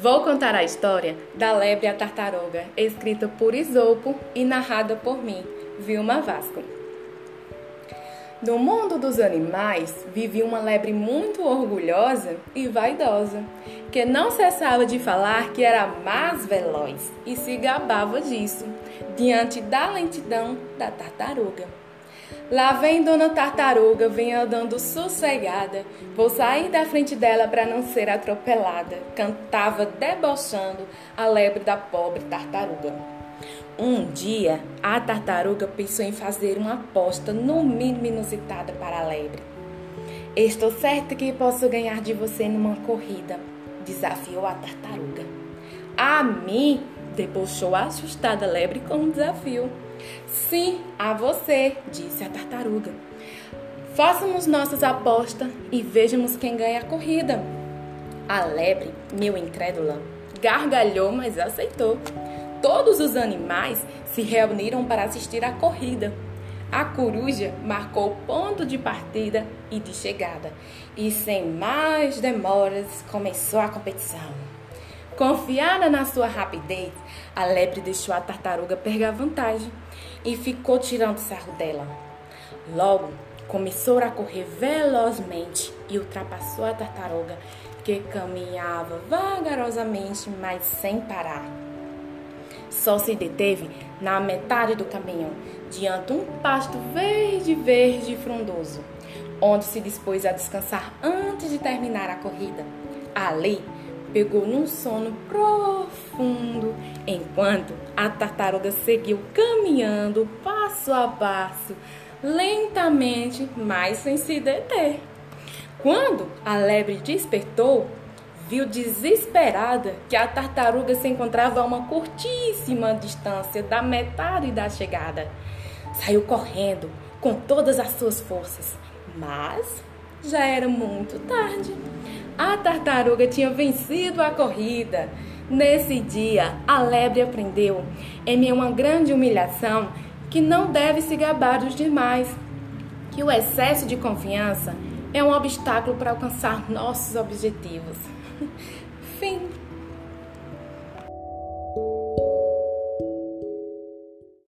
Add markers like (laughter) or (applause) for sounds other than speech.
Vou contar a história da lebre a tartaruga, escrita por Isopo e narrada por mim, Vilma Vasco. No mundo dos animais vivia uma lebre muito orgulhosa e vaidosa, que não cessava de falar que era mais veloz e se gabava disso, diante da lentidão da tartaruga. Lá vem Dona Tartaruga, vem andando sossegada. Vou sair da frente dela para não ser atropelada. Cantava debochando a lebre da pobre tartaruga. Um dia, a tartaruga pensou em fazer uma aposta no mínimo inusitada para a lebre. Estou certa que posso ganhar de você numa corrida, desafiou a tartaruga. A mim? Debochou a assustada lebre com um desafio. Sim, a você, disse a tartaruga. Façamos nossas apostas e vejamos quem ganha a corrida. A lebre, meu incrédula, gargalhou, mas aceitou. Todos os animais se reuniram para assistir à corrida. A coruja marcou o ponto de partida e de chegada, e sem mais demoras começou a competição. Confiada na sua rapidez, a lebre deixou a tartaruga pegar vantagem e ficou tirando sarro dela. Logo, começou a correr velozmente e ultrapassou a tartaruga, que caminhava vagarosamente, mas sem parar. Só se deteve na metade do caminho, diante um pasto verde, verde e frondoso, onde se dispôs a descansar antes de terminar a corrida. Ali, pegou num sono profundo, enquanto a tartaruga seguiu caminhando passo a passo, lentamente, mas sem se deter. Quando a lebre despertou, viu desesperada que a tartaruga se encontrava a uma curtíssima distância da metade da chegada. Saiu correndo com todas as suas forças, mas já era muito tarde. A tartaruga tinha vencido a corrida. Nesse dia, a lebre aprendeu, em meio uma grande humilhação, que não deve se gabar dos demais, que o excesso de confiança é um obstáculo para alcançar nossos objetivos. (laughs) Fim.